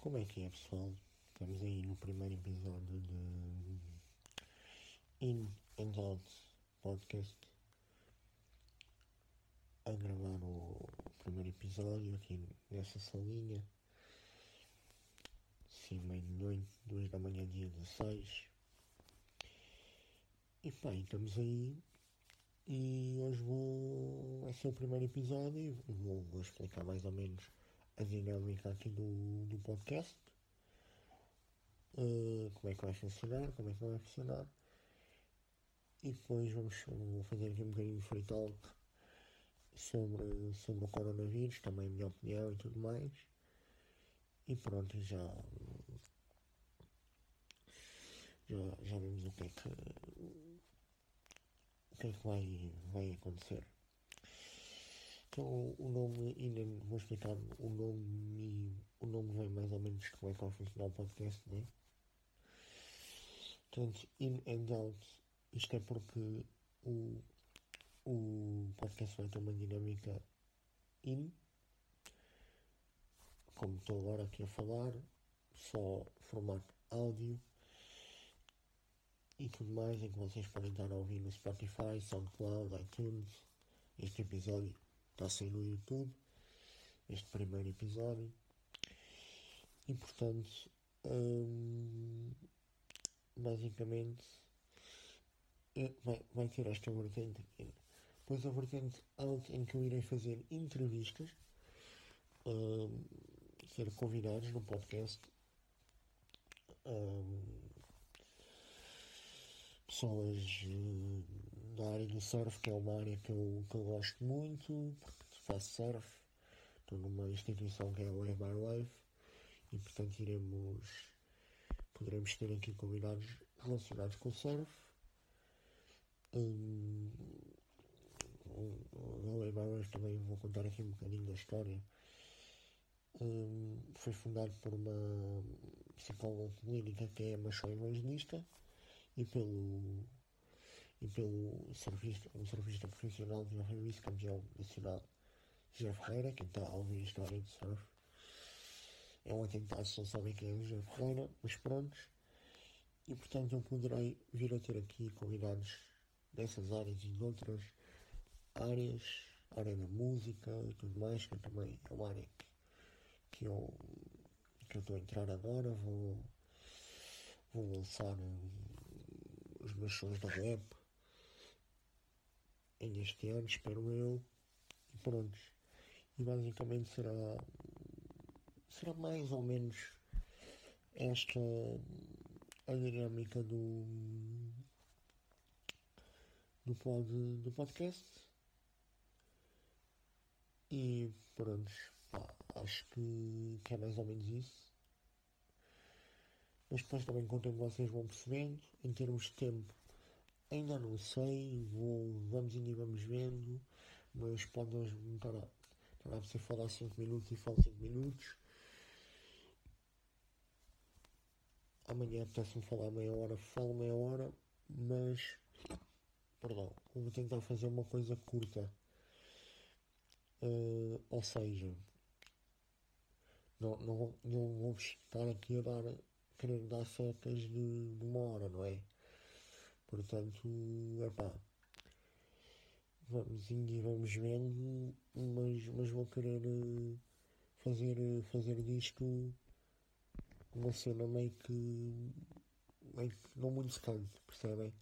Como é que é, pessoal? Estamos aí no primeiro episódio de In and Out Podcast a gravar o primeiro episódio aqui nessa salinha. Sim, meio de noite, duas da manhã, dia 16. E pá, estamos aí e hoje vou. Vai ser o primeiro episódio e vou explicar mais ou menos a dinâmica aqui do, do podcast. Uh, como é que vai funcionar, como é que não vai funcionar. E depois vamos vou fazer aqui um bocadinho de free talk sobre, sobre o coronavírus, também a minha opinião e tudo mais. E pronto, já. Já, já vimos o que é que. O que é que vai, vai acontecer. Então o nome, ainda vou explicar o nome o nome vem mais ou menos como é que vai funcionar o podcast, né? Portanto, in and out, isto é porque o, o podcast vai ter uma dinâmica in, como estou agora aqui a falar, só formato áudio e tudo mais, em que vocês podem estar a ouvir no Spotify, SoundCloud, iTunes, este episódio está a sair no YouTube, este primeiro episódio. E portanto, hum, basicamente, é, vai, vai ter esta vertente aqui. Depois a vertente out em que eu irei fazer entrevistas, hum, ser convidados no podcast. Hum, pessoas da área do surf, que é uma área que eu, que eu gosto muito, porque faço surf, estou numa instituição que é a Wave by Wave, e portanto iremos, poderemos ter aqui convidados relacionados com o surf. Um, o Wave by Wave também vou contar aqui um bocadinho da história. Um, foi fundado por uma psicóloga clínica que é Machão Evangelista e pelo e pelo surfista, um surfista profissional que já foi vice-campeão nacional José Ferreira, quem está a ouvir a história de surf. É um atentado, não sabem quem é o José Ferreira, mas pronto. E portanto eu poderei vir a ter aqui convidados dessas áreas e de outras áreas, área da música e tudo mais, que também é uma área que, que eu que eu estou a entrar agora, vou, vou lançar os meus sons da web ainda este ano, espero eu. E pronto. E basicamente será. Será mais ou menos esta a dinâmica do. do, pod, do podcast. E pronto. Pá, acho que, que é mais ou menos isso. Mas depois também conto que vocês vão percebendo. Em termos de tempo, ainda não sei. Vou, vamos indo e vamos vendo. Mas pode hoje estar a, estar a você falar 5 minutos e falo 5 minutos. Amanhã apetece-me falar meia hora, falo meia hora. Mas, perdão, vou tentar fazer uma coisa curta. Uh, ou seja, não, não, não vou estar aqui a dar querer dar secas de, de uma hora, não é? Portanto, epá, vamos indo e vamos vendo, mas, mas vou querer fazer, fazer disto uma cena meio que, meio que não muito secante, percebem?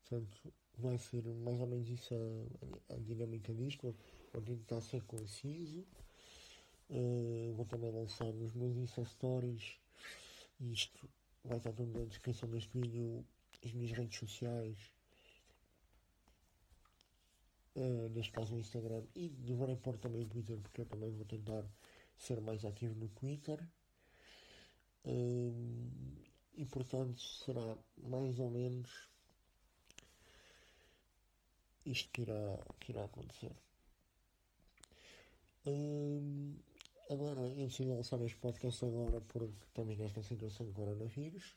Portanto, vai ser mais ou menos isso a, a dinâmica disto, vou tentar ser conciso, uh, vou também lançar os meus Insta Stories isto vai estar tudo na descrição deste vídeo, as minhas redes sociais, uh, neste caso o Instagram, e deverei pôr também o Twitter, porque eu também vou tentar ser mais ativo no Twitter. Uh, e portanto será mais ou menos isto que irá, que irá acontecer. Uh, Agora, eu decidi lançar este podcast agora porque também nesta situação de coronavírus,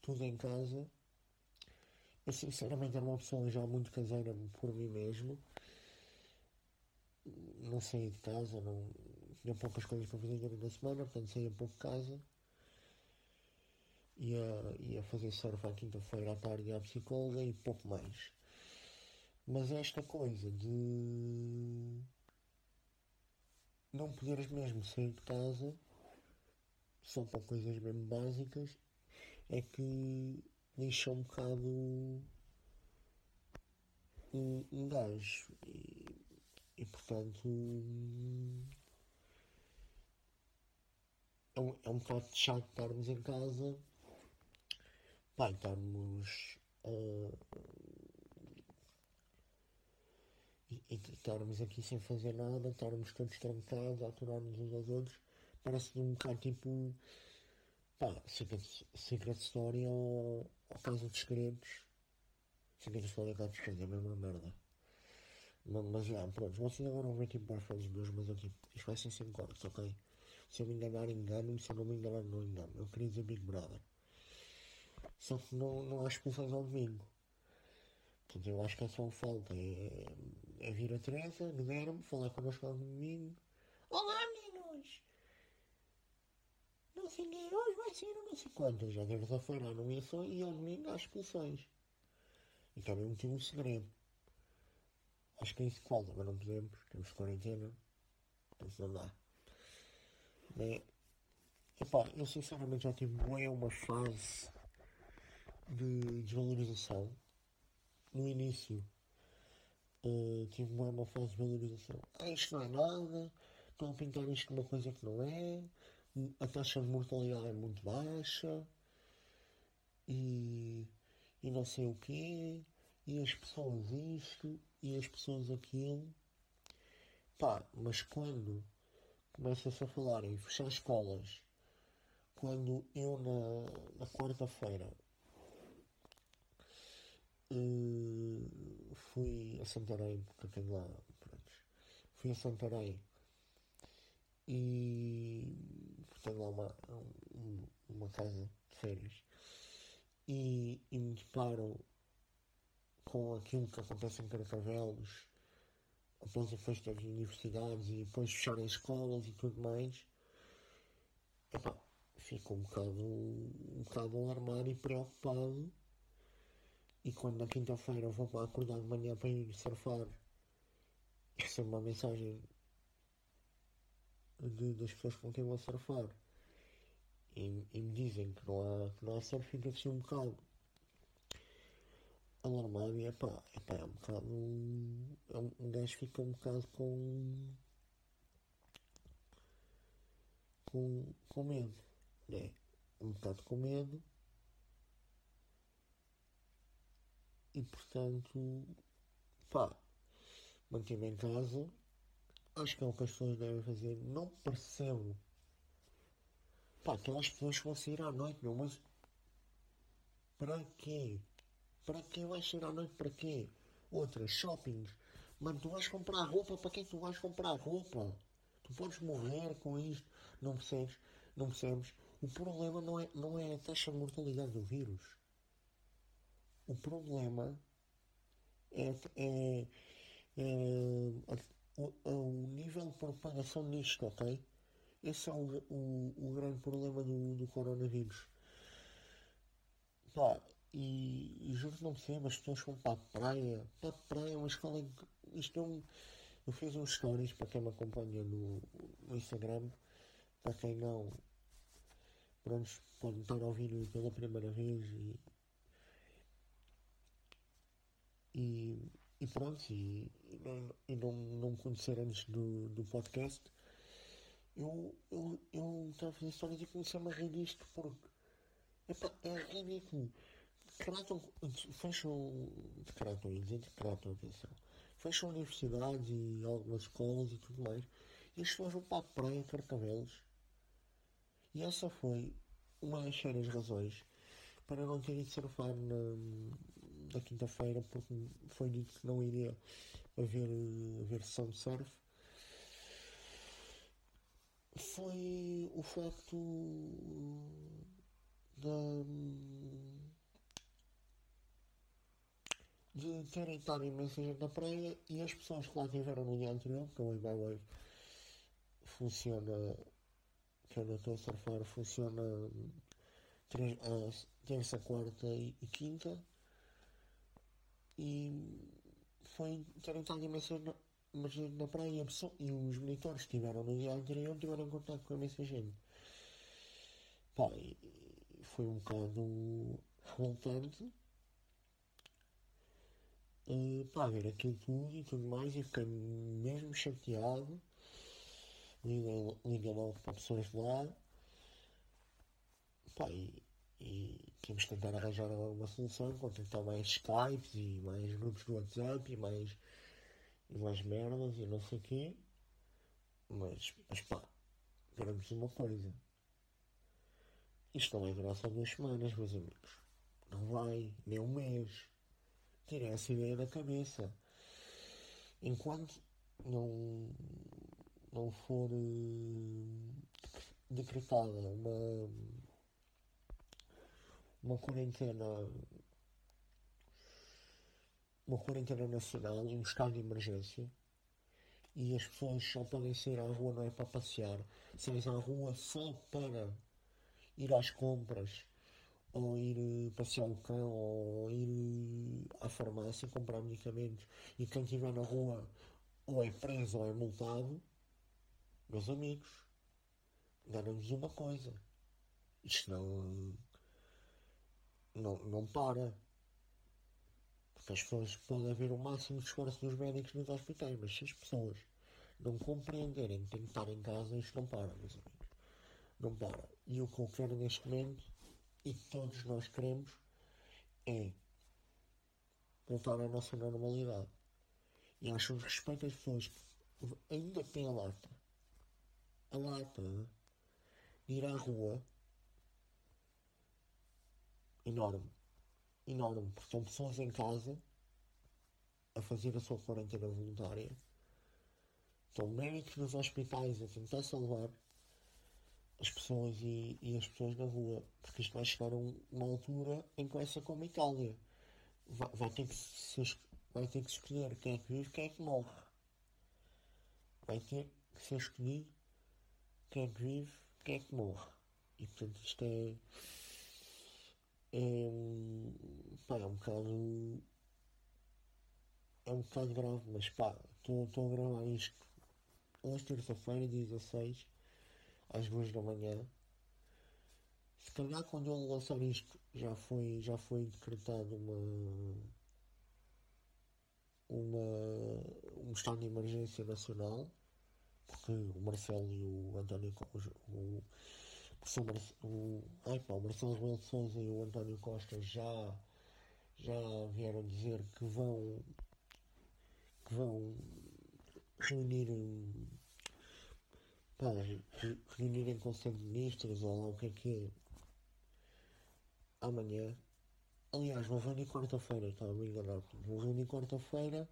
tudo em casa. Eu sinceramente era uma pessoa já muito caseira por mim mesmo. Não saí de casa, não tinha poucas coisas para fazer durante a semana, portanto saía pouco de casa. Ia, ia fazer surf à quinta-feira à tarde à psicóloga e pouco mais. Mas esta coisa de não poderes mesmo sair de casa só para coisas mesmo básicas é que deixa um bocado um, um gajo. E, e portanto é um, é um bocado chato estarmos em casa. Pá, estarmos uh, e, e estarmos aqui sem fazer nada, estarmos todos trancados, a uns aos outros, parece um bocado tipo pá, Secret, Secret Story ou, ou Casa dos Segredos. Secret Story ou Casa dos Segredos, é a mesma merda. Mas, mas já, pronto, vocês agora vão ver tipo boyfriends meus, mas eu tipo, isto vai ser sem cortes, ok? Se eu me enganar, engano-me, se eu não me enganar, não engano. Eu queria dizer Big Brother. Só que não, não há expulsões ao domingo. Portanto, eu acho que é só falta. É, é vir a Teresa, negar-me, falar connosco ao domingo. Olá! Não sei quem hoje vai ser, não sei quantas. Já terça-feira a nomeação e ao domingo há expulsões. E também um um segredo. Acho que é isso que falta, mas não podemos. Temos quarentena. Portanto, não dá. Bem, epá, eu sinceramente já tive bem uma fase de desvalorização. No início, uh, tive bem uma fase de valorização. Ah, isto não é nada, estão a pintar isto como uma coisa que não é, a taxa de mortalidade é muito baixa, e, e não sei o quê, e as pessoas isto, e as pessoas aquilo. Pá, mas quando começa-se a falar em fechar escolas, quando eu na, na quarta-feira uh, fui a Santarém, porque tenho lá, pronto, fui a Santarém e tenho lá uma, uma casa de férias e, e me deparo com aquilo que acontece em Carcavelos após a festa das universidades e depois fecharem escolas e tudo mais, epá, fico um bocado, um bocado alarmado e preocupado. E quando na quinta-feira vou para acordar de manhã para ir surfar, recebo uma mensagem de, das pessoas com quem vou surfar e, e, me dizem que não há, que não há surf, fico assim um bocado alarmado e epá, epá, é um bocado. É um, um gajo fica um bocado com. com, com medo, né? Um bocado com medo. E portanto, pá, mantive em casa. Acho que é o que as pessoas devem fazer. Não percebo. Pá, aquelas pessoas que vão sair à noite, meu, mas. Para quê? Para que vais sair à noite? Para quê? Outra, shoppings. Mano, tu vais comprar roupa, para quem tu vais comprar roupa? Tu podes morrer com isto. Não percebes? Não percebes? O problema não é, não é a taxa de mortalidade do vírus. O problema é, é, é o, o, nível de propagação disto, ok? Esse é o, o, o grande problema do, do coronavírus. Pá, e, e juro que não percebo, as pessoas vão para a praia, para a praia, uma escola em isto é um, eu fiz uns stories para quem me acompanha no, no Instagram, para quem não, pronto, pode estar a pela primeira vez e, e, e pronto, e, e não, não conhecer antes do, do podcast, eu, eu, eu estava a fazer histórias e comecei-me a rir disto porque é ridículo. Decretam, fecham, decretam, decretam, atenção, fecham universidades e algumas escolas e tudo mais, e as pessoas vão para a praia Carcavelos. E essa foi uma das sérias razões para não ter ido surfar na, na quinta-feira, porque foi dito que não iria haver, haver sessão de surf. Foi o facto da de terem estado imensa gente na praia e as pessoas que lá tiveram no dia anterior, porque o Ibai funciona, que é na terça-feira, funciona terça, quarta e, e quinta. E foi ter entrado imensa mas na praia e os militares que estiveram no dia anterior tiveram contato com imensa gente. Pá, foi um bocado revoltante. Uh, pá, ver aquilo tudo e tudo mais e fiquei mesmo chateado. Liguei, liguei logo para pessoas de lá. Pá, e, e temos que tentar arranjar uma solução, contratar mais Skypes e mais grupos do WhatsApp e mais, e mais merdas e não sei o quê. Mas, mas pá, veremos uma coisa. Isto não vai durar só duas semanas, meus amigos. Não vai, nem um mês. Tirei essa ideia da cabeça. Enquanto não, não for uh, decretada uma uma quarentena uma quarentena nacional, um estado de emergência e as pessoas só podem sair à rua não é para passear, saem à rua só para ir às compras ou ir passear o cão ou ir à farmácia comprar medicamentos e quem estiver na rua ou é preso ou é multado, meus amigos, dá-nos uma coisa. Isto não não, não para. Porque as pessoas podem haver o máximo de esforço dos médicos nos hospitais, mas se as pessoas não compreenderem que têm que estar em casa, isto não para, meus amigos. Não para. E o que eu quero neste momento, e todos nós queremos, é voltar à nossa normalidade. E acho que respeito às pessoas que ainda têm a lata, a lata de ir à rua enorme. Enorme, porque são pessoas em casa a fazer a sua quarentena voluntária. São médicos nos hospitais a tentar salvar as pessoas e, e, as pessoas na rua. Porque isto vai chegar a uma altura em que vai ser como a Itália. Vai, vai, ter que se, vai ter que escolher quem é que vive quem é que morre. Vai ter que ser escolhido quem é que vive quem é que morre. E portanto isto é é, pá, é um bocado. É um bocado grave, mas pá, estou a gravar isto hoje, terça-feira, dia 16, às 2 da manhã. Se calhar quando eu lançar isto já foi, já foi decretado uma, uma, um estado de emergência nacional, porque o Marcelo e o António, o, sobre o, pá, o Marcelo Rebelo de e o António Costa já, já vieram dizer que vão que vão reunir pá, reunir em Conselho de Ministros ou lá o que é que é amanhã. Aliás vou reunir quarta-feira estava me enganar. Vou reunir quarta-feira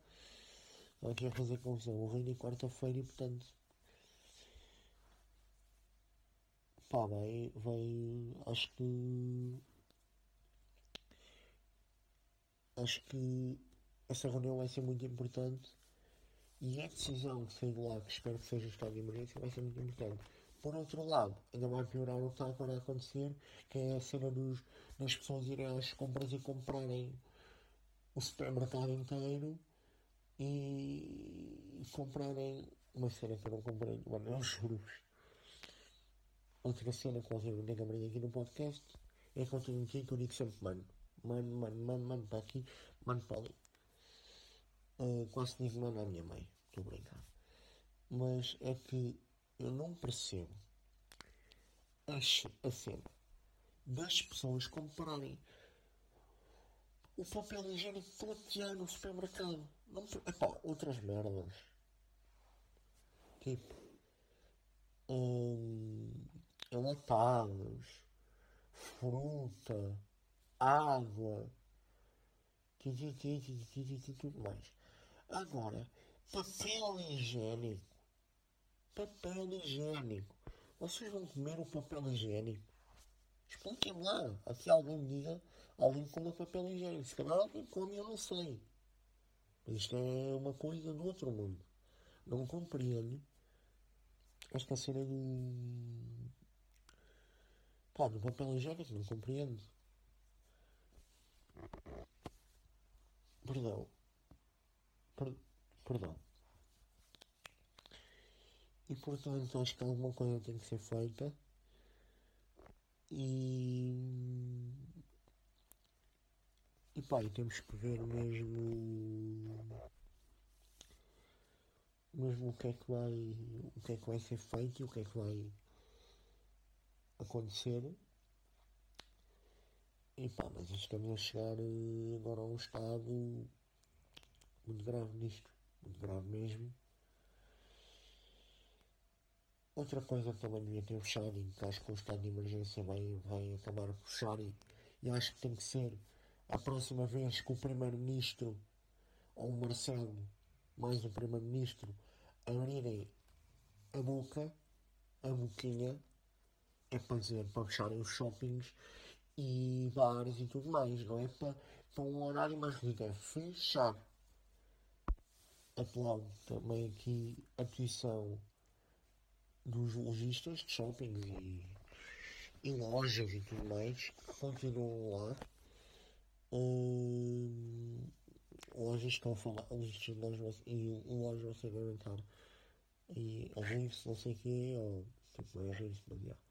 aqui a fazer confusão? Vou reunir quarta-feira e portanto Pá, vai, acho que, acho que essa reunião vai ser muito importante e a decisão que saiu de lá, que espero que seja o estado de emergência, vai ser muito importante. Por outro lado, ainda vai piorar o que está agora a acontecer, que é a cena dos, das pessoas irem às compras e comprarem o supermercado inteiro e, e comprarem uma cena que eu não comprei, mano, eu juro outra cena que vocês vão ter aqui no podcast é que vocês me que eu digo sempre mano, mano, mano, mano, mano para aqui, mano para ali. Uh, quase digo mano à minha mãe, estou brincando. Mas é que eu não percebo a, a cena das pessoas comprarem o papel higiênico todo no supermercado. Não, epá, outras merdas. Tipo. Hum, enlatados, fruta, água, e tudo mais. Agora, papel higiênico. Papel higiênico. Vocês vão comer o papel higiênico? Expliquem lá. Aqui alguém diga, alguém come papel higiênico. Se calhar alguém come, eu não sei. Isto é uma coisa do outro mundo. Não compreendo esta cena do. Pá, do papel higiênico, não compreendo. Perdão. Per perdão. E portanto acho que alguma coisa tem que ser feita. E. E pá, e temos que ver mesmo. Mesmo o que é que vai. O que é que vai ser feito e o que é que vai acontecer. E pá, mas estamos a chegar eh, agora a um estado muito grave nisto. Muito grave mesmo. Outra coisa que também devia ter fechado e que acho que o estado de emergência vai, vai acabar a puxar e, e acho que tem que ser a próxima vez que o Primeiro-Ministro ou o Marcelo, mais o Primeiro-Ministro, abrirem a boca, a boquinha, é para dizer, para fecharem os shoppings e bares e tudo mais, não é para, para um horário mais reduzido, é fechar. Aplaudo também aqui a petição dos lojistas de shoppings e, e lojas e tudo mais que continuam lá. Hum, lojas estão a falar, lojas e lojas ser garantar. E a rir-se, não sei o que, ou tipo, é rir-se, mas já.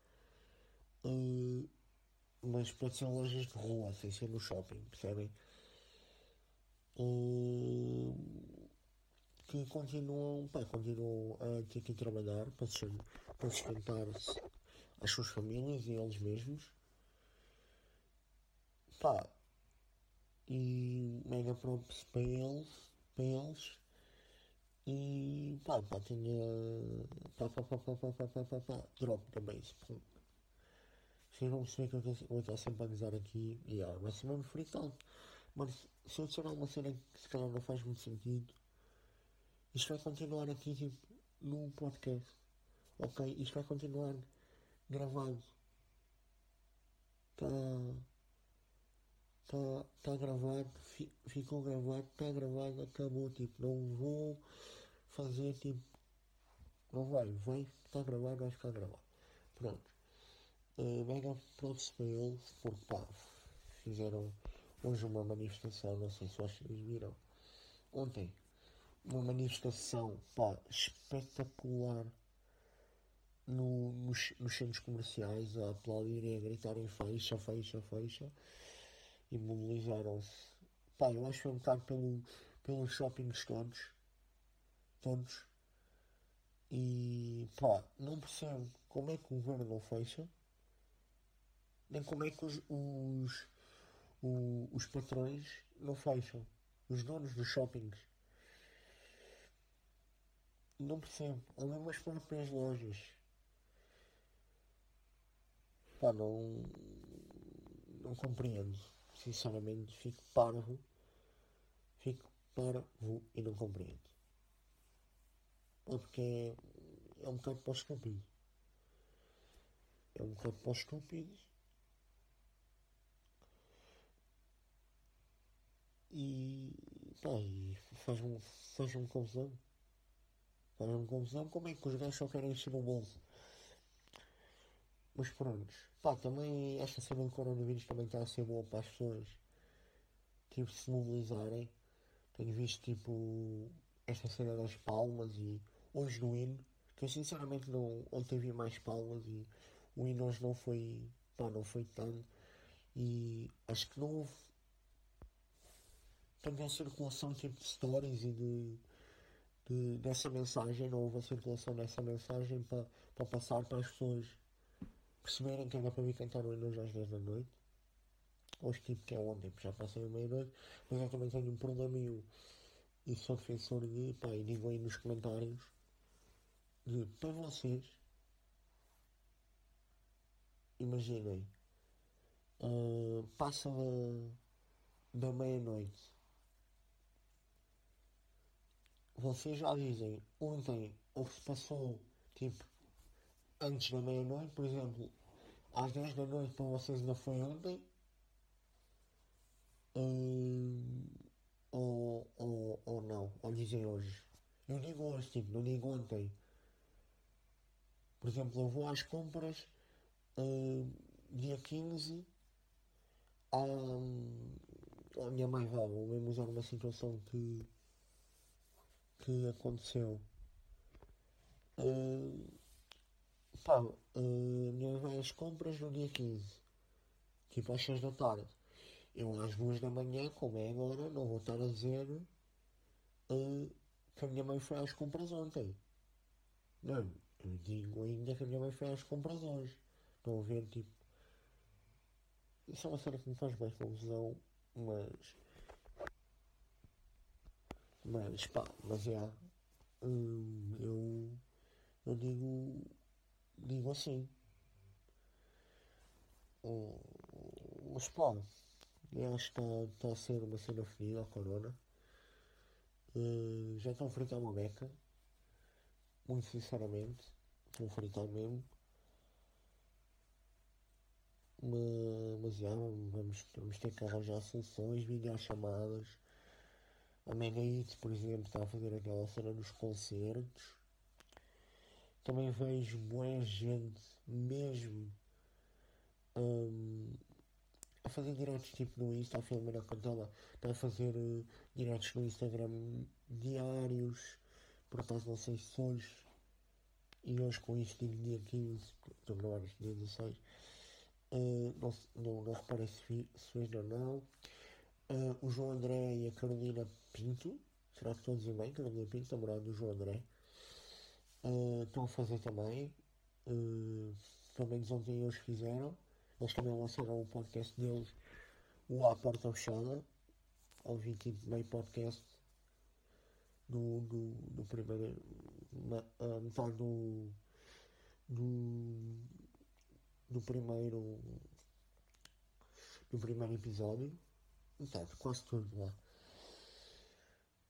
Hum, mas pode ser lojas de rua, sem ser no shopping, percebem? Hum, que continuam, pá, continuam a ter que trabalhar para, para sustentar as suas famílias e eles mesmos. Pá, e mega props para eles, para eles. E pá, pá, tinha. Pá, pá, pá, pá, pá, pá, pá, pá, pá, drop também. Vocês vão perceber que eu estar sempre a avisar aqui. E yeah, vai ser mesmo fritado. Mas se eu disser alguma cena que se calhar não faz muito sentido, isto vai continuar aqui tipo no podcast. Ok? Isto vai continuar gravado. Está. Está tá gravado, fi, ficou gravado, está gravado, acabou. Tipo, não vou fazer tipo. Não vai, vai, está gravado, vai ficar gravado. Pronto. Uh, mega porque pá, fizeram hoje uma manifestação, não sei se vocês viram. Ontem, uma manifestação pá, espetacular no, nos, nos centros comerciais a aplaudirem, a gritarem fecha, fecha, fecha e mobilizaram-se. Pá, eu acho que foi um bocado pelo, pelos shoppings todos. Todos. E pá, não percebo como é que o governo não fecha, nem como é que os, os, os, os patrões não fecham. Os donos dos shoppings. Não percebo. Ou mesmo as próprias lojas. Pá, não. Não compreendo. Sinceramente, fico parvo. Fico parvo e não compreendo. Porque é, é um bocado para o estúpido. É um bocado para o estúpido. E, pá, e faz-me faz confusão. Faz-me confusão como é que os gajos só querem encher o bolso. Mas pronto. Pá, também esta cena do coronavírus também está a ser boa para as pessoas. Tipo, se mobilizarem. Tenho visto tipo esta cena das palmas e hoje no hino. Que eu sinceramente não. Ontem vi mais palmas e o hino hoje não foi. Pá, não foi tanto. E acho que não houve também a circulação de stories e de, de, dessa mensagem, não houve a circulação dessa mensagem para, para passar para as pessoas perceberem que era para vir cantar o hino às 10 da noite. Hoje tipo que é ontem, já passei a meia-noite, mas eu também tenho um problema e, eu, e sou defensor de, pá, e digo aí nos comentários, de, para vocês, imaginem, uh, passa da meia-noite vocês já dizem ontem ou se passou tipo antes da meia-noite, por exemplo, às 10 da noite para vocês ainda foi ontem. Hum, ou, ou, ou não, ou dizem hoje. Eu digo hoje, tipo, não digo ontem. Por exemplo, eu vou às compras uh, dia 15 à, a minha mãe vai, vou mesmo usar uma situação que, que aconteceu. Uh, pá, uh, minha mãe vai às compras no dia 15, tipo às 6 da tarde. Eu às 2 da manhã, como é agora, não vou estar a dizer uh, que a minha mãe foi às compras ontem. Não, eu digo ainda que a minha mãe foi às compras hoje. Estão a ver, tipo. Isso é uma cena que me faz bem confusão, mas. Mas pá, mas é. Hum, eu. Eu digo. Digo assim. Hum, mas pá, eu acho que está tá a ser uma cena fedida a corona. Uh, já estão a fritar uma beca. Muito sinceramente. Estão a fritar mesmo. Mas, mas já, vamos, vamos ter que arranjar soluções, videochamadas. A Megaite, por exemplo, está a fazer aquela cena nos concertos. Também vejo boa gente mesmo um, a fazer diretos tipo no Insta, a Filomena Cantela está a fazer uh, diretos no Instagram diários, por acaso não sei se hoje, e hoje com isto digo dia 15, estou a gravar dia 16, uh, não, não, não reparei se, se fez ou não. Uh, o João André e a Carolina Pinto, será que estou a dizer bem? Carolina Pinto, namorada do João André, uh, estão a fazer também, uh, pelo menos ontem eles fizeram. Eles também lançaram o podcast deles, o A Porta Fechada. Ouvi tipo meio podcast do, do, do primeiro. Uh, metade do, do. do primeiro. do primeiro episódio. Metade, quase tudo lá.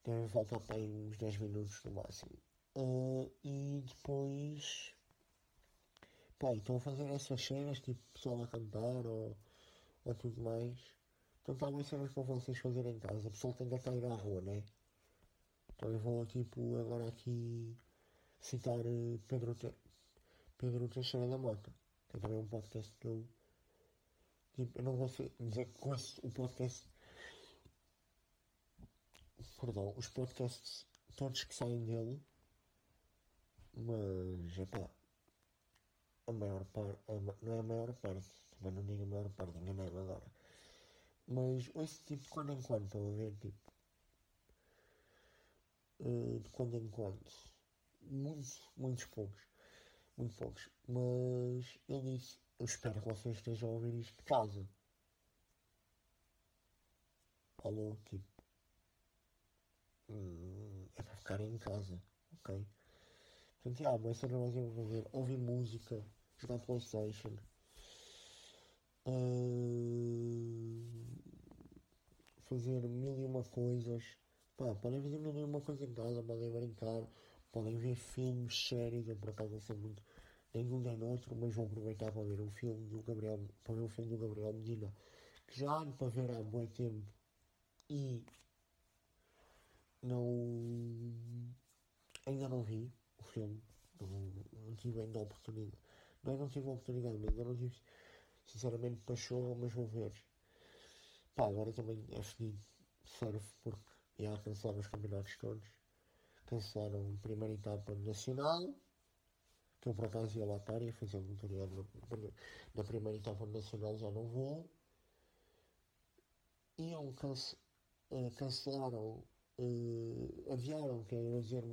Deve voltar para aí uns 10 minutos no máximo. Uh, e depois Pá, estão a fazer essas cenas, tipo, pessoal a cantar ou, ou tudo mais. Então talvez cenas para vocês fazerem em casa. O pessoal tem que até ir à rua, né? Então eu vou, tipo, agora aqui citar uh, Pedro, Te Pedro Teixeira da Mota. É também um podcast que eu... Tipo, eu não vou dizer que conheço o podcast... Perdão, os podcasts todos que saem dele. Mas, é pá a maior parte, não é a maior parte, também não digo a maior parte, enganei-me agora. Mas ouço tipo de quando em quando, estão a ver, tipo. Uh, de quando em quando. Muitos, muitos poucos. Muito poucos. Mas eu disse, eu espero que vocês estejam a ouvir isto de casa. Alô, tipo. Hum, é para ficar em casa, ok? Portanto, ah, mas eu não vou fazer ouvir música jogar Playstation. Uh, fazer mil e uma coisas. Pá, podem fazer mil e uma coisa em casa, podem brincar, podem ver filmes, séries, eu por acaso não sei muito nenhum nem outro, mas vou aproveitar para ver um filme do Gabriel, para ver um filme do Gabriel Medina, que já ando para ver há muito tempo e não ainda não vi o filme, não, tive ainda a oportunidade não, não tive a oportunidade, mas ainda não tive, sinceramente, paixão, mas vou ver. Pá, agora também é fedido surf, porque já cancelaram os campeonatos todos. Cancelaram a primeira etapa nacional, que eu por acaso ia lá estar, ia fazer tutorial na, na primeira etapa nacional, já não vou. Iam cance, uh, cancelaram, uh, adiaram, quer dizer,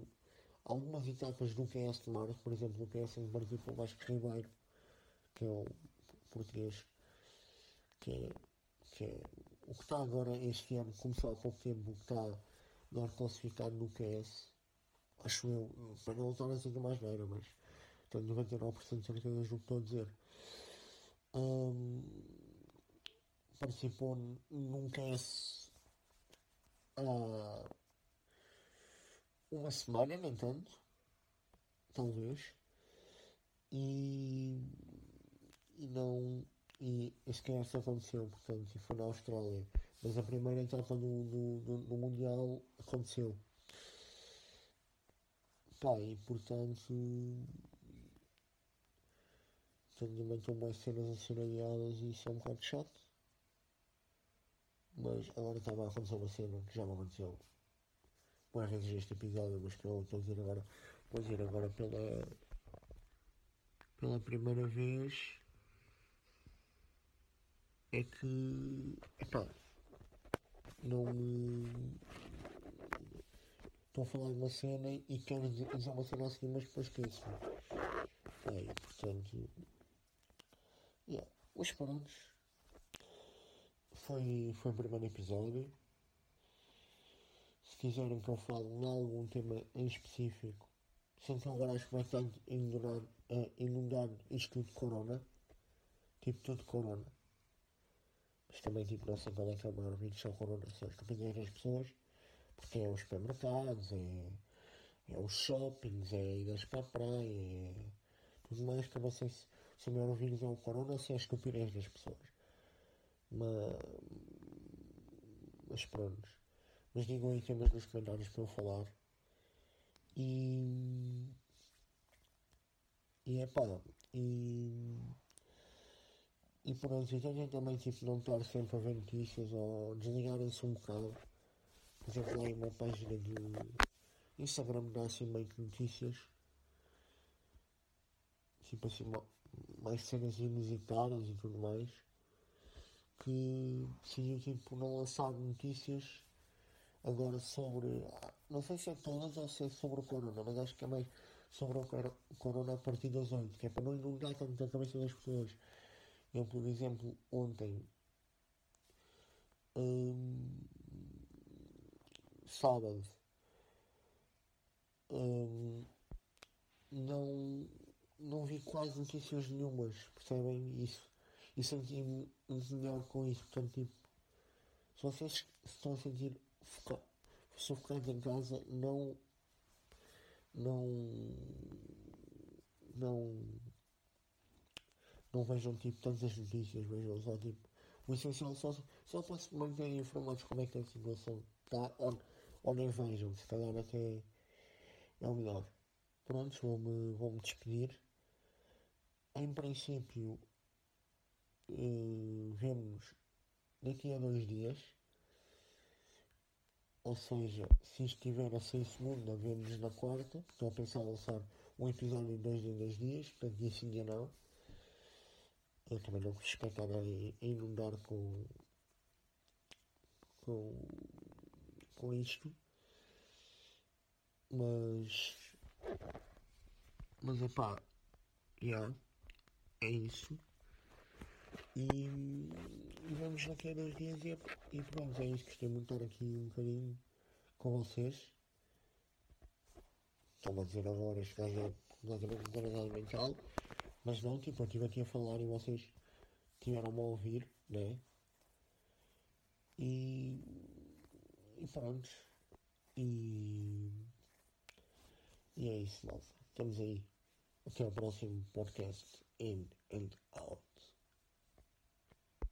algumas etapas do QS de Marte, por exemplo, do QS em Brasil para o Vasco Ribeiro, que é o português, que é, que é o que está agora este ano, começou há pouco tempo, o que está agora classificado no QS, acho eu, para não estar a dizer mais neira, mas tenho 99% de certeza do que estou a dizer. Um, participou num QS uh, uma semana, nem tanto, talvez, e, e não. E esse cast aconteceu, portanto, e foi na Austrália. Mas a primeira etapa do, do, do, do Mundial aconteceu. Pá, e portanto. também estão mais cenas a ser aliadas e isso é um bocado chato. Mas agora estava a acontecer uma cena que já me aconteceu mais vezes este episódio, mas que eu estou a dizer agora, vou dizer agora pela, pela primeira vez é que epá, não estou a falar de uma cena e quero dizer uma cena assim, mas depois esqueço. É, portanto, yeah. mas pronto, foi, foi o primeiro episódio. Se quiserem que eu fale de algum tema em específico, que agora acho que vai a inundar, uh, inundar isto tudo de corona, tipo tudo de corona. Mas também tipo não sei qual é que é o maior vídeo só corona, são as das pessoas, porque é os supermercados, é, é os shoppings, é idas para a praia, é tudo mais que sei se, o maior vídeo é o corona se é a estupidez das pessoas. Mas, mas pronto. Mas digam aí temas nos comentários para eu falar. E. E é pá. E. E pronto, e tentem também tipo, não estar sempre a ver notícias ou desligarem-se um bocado. Por exemplo, lá em uma página do Instagram dá assim meio que notícias. Tipo assim, mais cenas inusitadas e tudo mais. Que decidiu tipo não lançar notícias Agora sobre. Não sei se é todas ou se é sobre o Corona, mas acho que é mais sobre o Corona a partir das 8, que é para não inundar tanto a cabeça das pessoas. Eu, por exemplo, ontem. Hum, sábado. Hum, não, não vi quase notícias nenhumas, percebem isso? E muito melhor com isso, portanto, tipo, se vocês estão a sentir sufocado em casa, não. Não. Não. Não vejam tipo tantas notícias, vejam só tipo. O essencial só, só para se manterem informados como é que é a situação tá, ou, nem vejam, se calhar até é o melhor. Pronto, vou-me vou -me despedir. Em princípio, vemos daqui a dois dias. Ou seja, se estiver a sair segunda, vemos na quarta. Estou a pensar em lançar um episódio em dois em dois dias, portanto, dia sim, dia não. Eu também não estar a inundar com, com, com isto. Mas. Mas é pá, yeah, é isso. E, e vamos daqui a dois dias e, e pronto, é isso. Gostei muito de estar aqui um bocadinho com vocês. Estão a dizer agora este gajo é completamente mental. Mas não, tipo, eu estive aqui a falar e vocês tiveram-me a ouvir, né? E, e pronto. E, e é isso, malta. Estamos aí. Até o próximo podcast. In and out.